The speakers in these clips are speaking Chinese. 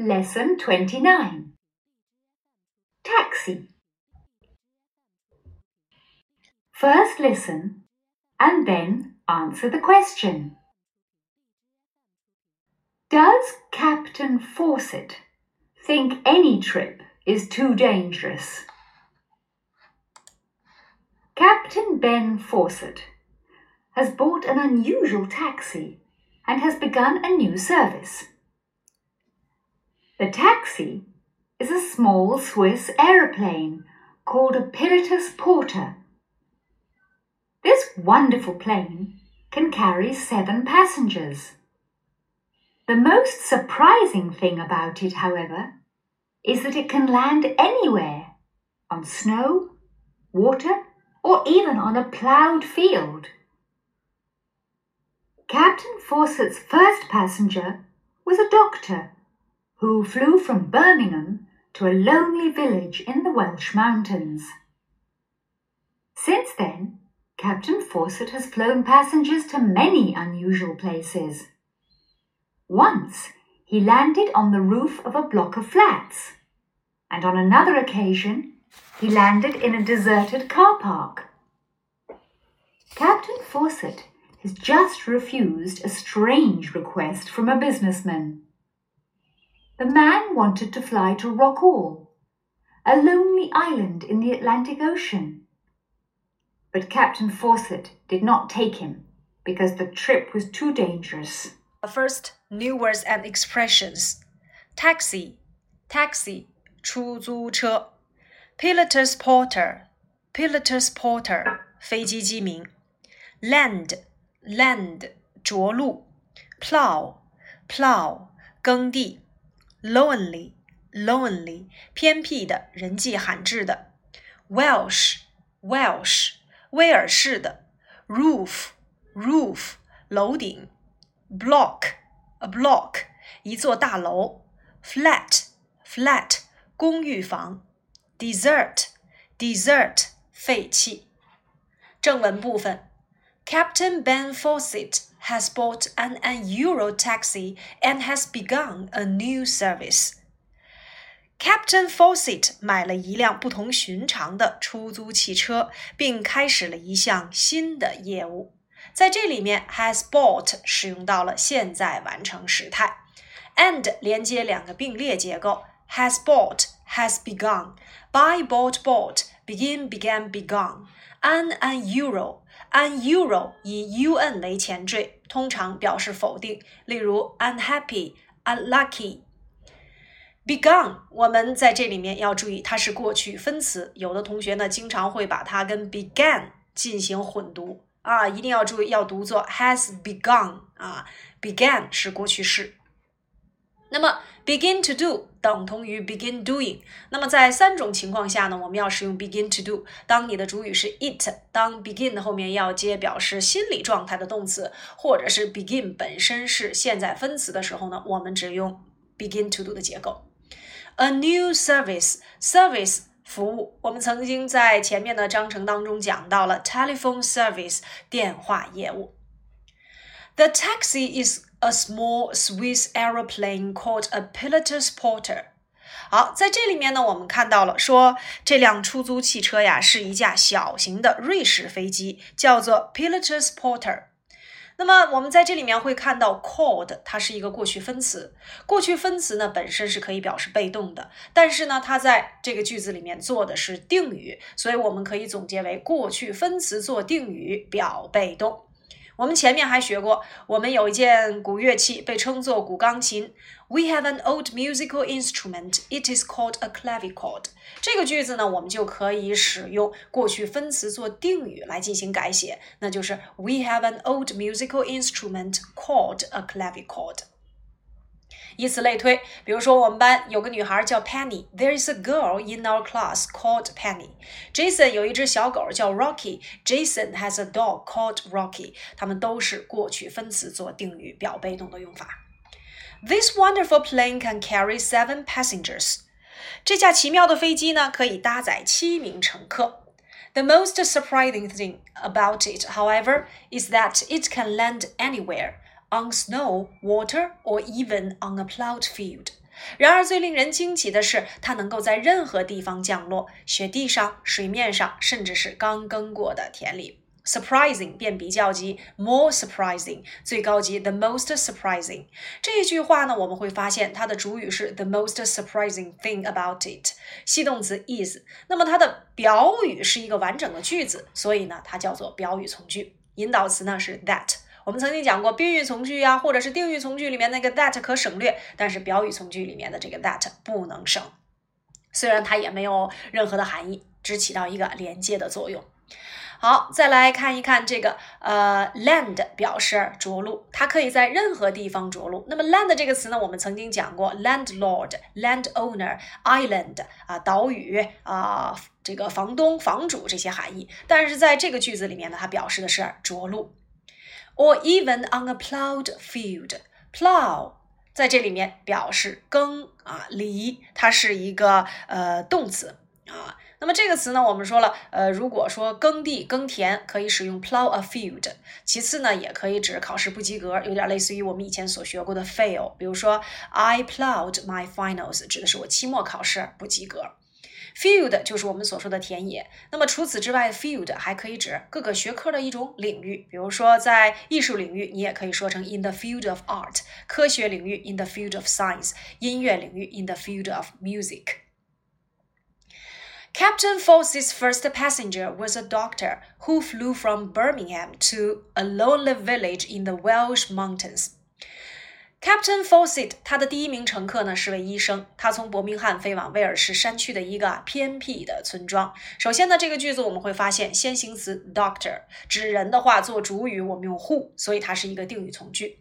Lesson 29 Taxi. First listen and then answer the question. Does Captain Fawcett think any trip is too dangerous? Captain Ben Fawcett has bought an unusual taxi and has begun a new service. The taxi is a small Swiss aeroplane called a Pilatus Porter. This wonderful plane can carry seven passengers. The most surprising thing about it, however, is that it can land anywhere on snow, water, or even on a ploughed field. Captain Fawcett's first passenger was a doctor who flew from Birmingham to a lonely village in the Welsh mountains. Since then, Captain Fawcett has flown passengers to many unusual places. Once, he landed on the roof of a block of flats, and on another occasion, he landed in a deserted car park. Captain Fawcett has just refused a strange request from a businessman. The man wanted to fly to Rockall, a lonely island in the Atlantic Ocean. But Captain Fawcett did not take him because the trip was too dangerous. First, new words and expressions. Taxi, taxi, 出租车。Pilotus porter, pilotus porter, 飞机机名。Land, land, 着陆。Plow, plow, 耕地。 lonely lonely 偏僻的人迹罕至的，Welsh Welsh 威尔士的，roof roof 楼顶，block a block 一座大楼，flat flat 公寓房，desert desert 废弃。正文部分，Captain Ben Fawcett has bought an Euro taxi and has begun a new service. Captain Fawcett 买了一辆不同寻常的出租汽车，并开始了一项新的业务。在这里面，has bought 使用到了现在完成时态，and 连接两个并列结构，has bought has begun buy bought bought begin began begun an an euro an euro 以 un 为前缀，通常表示否定，例如 unhappy、unlucky。begun 我们在这里面要注意，它是过去分词，有的同学呢经常会把它跟 began 进行混读啊，一定要注意，要读作 has begun 啊，began 是过去式。那么 begin to do 等同于 begin doing。那么在三种情况下呢，我们要使用 begin to do。当你的主语是 it，当 begin 的后面要接表示心理状态的动词，或者是 begin 本身是现在分词的时候呢，我们只用 begin to do 的结构。A new service，service 服务，我们曾经在前面的章程当中讲到了 telephone service 电话业务。The taxi is a small Swiss aeroplane called a pilotus porter。好，在这里面呢，我们看到了说这辆出租汽车呀是一架小型的瑞士飞机，叫做 pilotus porter。那么我们在这里面会看到 called，它是一个过去分词。过去分词呢本身是可以表示被动的，但是呢它在这个句子里面做的是定语，所以我们可以总结为过去分词做定语表被动。我们前面还学过，我们有一件古乐器被称作古钢琴。We have an old musical instrument. It is called a clavichord. 这个句子呢，我们就可以使用过去分词做定语来进行改写，那就是 We have an old musical instrument called a clavichord. 以此类推，比如说我们班有个女孩叫 Penny。There is a girl in our class called Penny. Jason 有一只小狗叫 Rocky. Jason has a dog called Rocky. 它们都是过去分词做定语表被动的用法。This wonderful plane can carry seven passengers. 这架奇妙的飞机呢，可以搭载七名乘客。The most surprising thing about it, however, is that it can land anywhere On snow, water, or even on a plowed field. 然而，最令人惊奇的是，它能够在任何地方降落：雪地上、水面上，甚至是刚耕过的田里。surprising 变比较级，more surprising 最高级，the most surprising 这句话呢，我们会发现它的主语是 the most surprising thing about it，系动词 is，那么它的表语是一个完整的句子，所以呢，它叫做表语从句。引导词呢是 that，我们曾经讲过宾语从句呀，或者是定语从句里面那个 that 可省略，但是表语从句里面的这个 that 不能省，虽然它也没有任何的含义，只起到一个连接的作用。好，再来看一看这个呃，land 表示着陆，它可以在任何地方着陆。那么 land 这个词呢，我们曾经讲过，landlord、landowner、island 啊，岛屿啊，这个房东、房主这些含义。但是在这个句子里面呢，它表示的是着陆。Or even on a plowed field，plow 在这里面表示耕啊犁，它是一个呃动词啊。那么这个词呢，我们说了，呃，如果说耕地、耕田，可以使用 plow a field。其次呢，也可以指考试不及格，有点类似于我们以前所学过的 fail。比如说，I plowed my finals，指的是我期末考试不及格。field 就是我们所说的田野。那么除此之外，field 还可以指各个学科的一种领域。比如说，在艺术领域，你也可以说成 in the field of art；科学领域 in the field of science；音乐领域 in the field of music。Captain Fawcett's first passenger was a doctor who flew from Birmingham to a lonely village in the Welsh mountains. Captain Fawcett，他的第一名乘客呢是位医生，他从伯明翰飞往威尔士山区的一个偏僻的村庄。首先呢，这个句子我们会发现先行词 doctor 指人的话做主语，我们用 who，所以它是一个定语从句。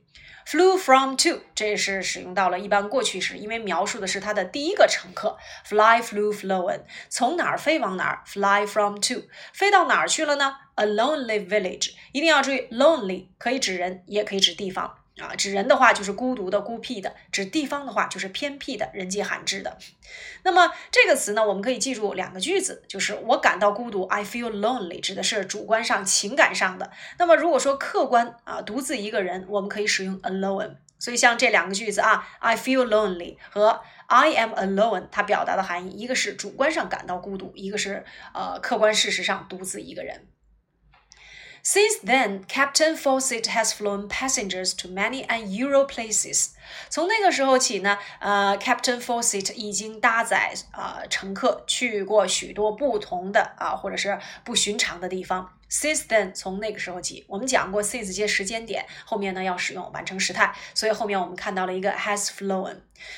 Flew from to，这是使用到了一般过去时，因为描述的是他的第一个乘客。Fly, flew, flown，从哪儿飞往哪儿？Fly from to，飞到哪儿去了呢？A lonely village，一定要注意，lonely 可以指人，也可以指地方。啊，指人的话就是孤独的、孤僻的；指地方的话就是偏僻的、人迹罕至的。那么这个词呢，我们可以记住两个句子，就是我感到孤独，I feel lonely，指的是主观上、情感上的。那么如果说客观啊，独自一个人，我们可以使用 alone。所以像这两个句子啊，I feel lonely 和 I am alone，它表达的含义，一个是主观上感到孤独，一个是呃客观事实上独自一个人。Since then, Captain Fawcett has flown passengers to many unusual places. 从那个时候起呢，呃，Captain Fawcett 已经搭载啊乘客去过许多不同的啊或者是不寻常的地方。Since then，从那个时候起，我们讲过 since 接时间点，后面呢要使用完成时态，所以后面我们看到了一个 has flown。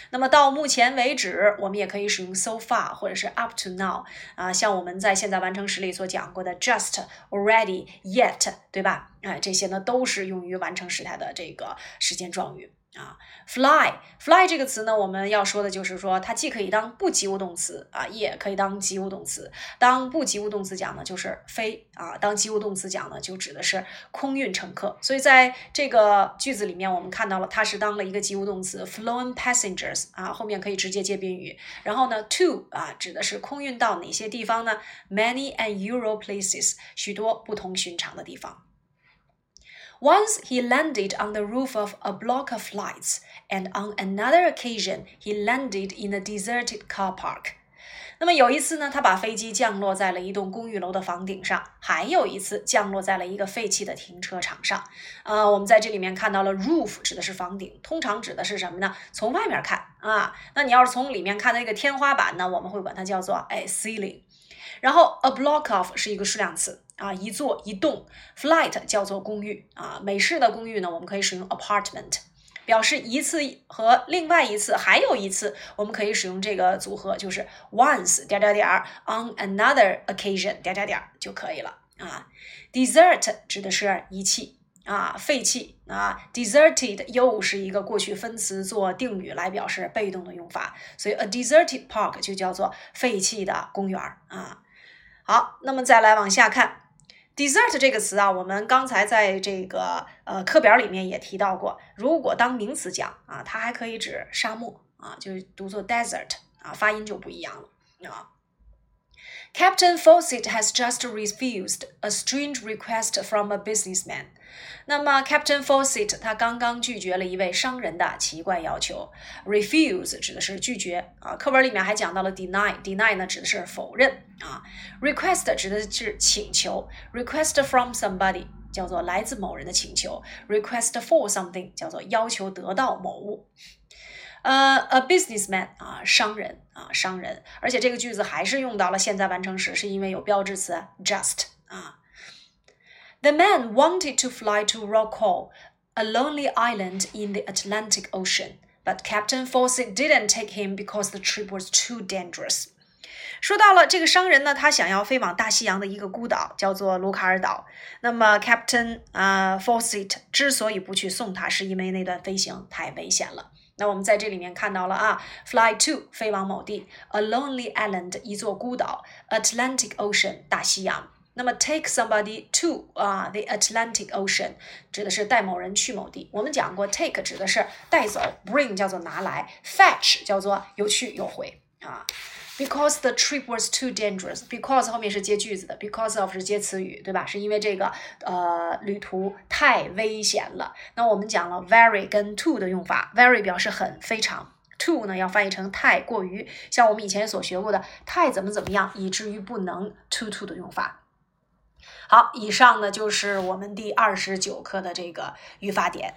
那么到目前为止，我们也可以使用 so far 或者是 up to now 啊，像我们在现在完成时里所讲过的 just、already、yet，对吧？哎，这些呢都是用于完成时态的这个时间状语。啊，fly，fly 这个词呢，我们要说的就是说，它既可以当不及物动词啊，也可以当及物动词。当不及物动词讲呢，就是飞啊；当及物动词讲呢，就指的是空运乘客。所以在这个句子里面，我们看到了它是当了一个及物动词，flown passengers 啊，后面可以直接接宾语。然后呢，to 啊，指的是空运到哪些地方呢？Many unusual places，许多不同寻常的地方。Once he landed on the roof of a block of flats, and on another occasion he landed in a deserted car park. 那么有一次呢，他把飞机降落在了一栋公寓楼的房顶上；还有一次降落在了一个废弃的停车场上。呃，我们在这里面看到了 roof 指的是房顶，通常指的是什么呢？从外面看啊，那你要是从里面看那个天花板呢，我们会管它叫做哎 ceiling。然后 a block of 是一个数量词。啊，一座一栋，flat 叫做公寓啊。美式的公寓呢，我们可以使用 apartment，表示一次和另外一次，还有一次，我们可以使用这个组合，就是 once 点点点 on another occasion 点点点就可以了啊。desert 指的是遗弃啊，废弃啊。deserted 又是一个过去分词做定语来表示被动的用法，所以 a deserted park 就叫做废弃的公园啊。好，那么再来往下看。Desert 这个词啊，我们刚才在这个呃课表里面也提到过。如果当名词讲啊，它还可以指沙漠啊，就是读作 desert 啊，发音就不一样了啊。Captain Fawcett has just refused a strange request from a businessman. 那么，Captain Fawcett 他刚刚拒绝了一位商人的奇怪要求。Refuse 指的是拒绝啊，课文里面还讲到了 deny，deny 呢指的是否认啊。Request 指的是请求，request from somebody 叫做来自某人的请求，request for something 叫做要求得到某物。呃，a businessman 啊，商人啊，商人，而且这个句子还是用到了现在完成时，是因为有标志词 just 啊。The man wanted to fly to Rock Hall, a lonely island in the Atlantic Ocean, but Captain Fawcett didn't take him because the trip was too dangerous. 说到了这个商人呢，他想要飞往大西洋的一个孤岛，叫做卢卡尔岛。那么，Captain 啊 Fawcett 之所以不去送他，是因为那段飞行太危险了。 那我们在这里面看到了啊，fly to 飞往某地，a lonely island 一座孤岛，Atlantic Ocean 大西洋。那么 take somebody to 啊，the Atlantic Ocean 指的是带某人去某地。我们讲过，take 指的是带走，bring 叫做拿来，fetch 叫做有去有回啊。Because the trip was too dangerous. Because 后面是接句子的，because of 是接词语，对吧？是因为这个呃旅途太危险了。那我们讲了 very 跟 too 的用法，very 表示很、非常，too 呢要翻译成太过于，像我们以前所学过的太怎么怎么样，以至于不能 too too 的用法。好，以上呢就是我们第二十九课的这个语法点。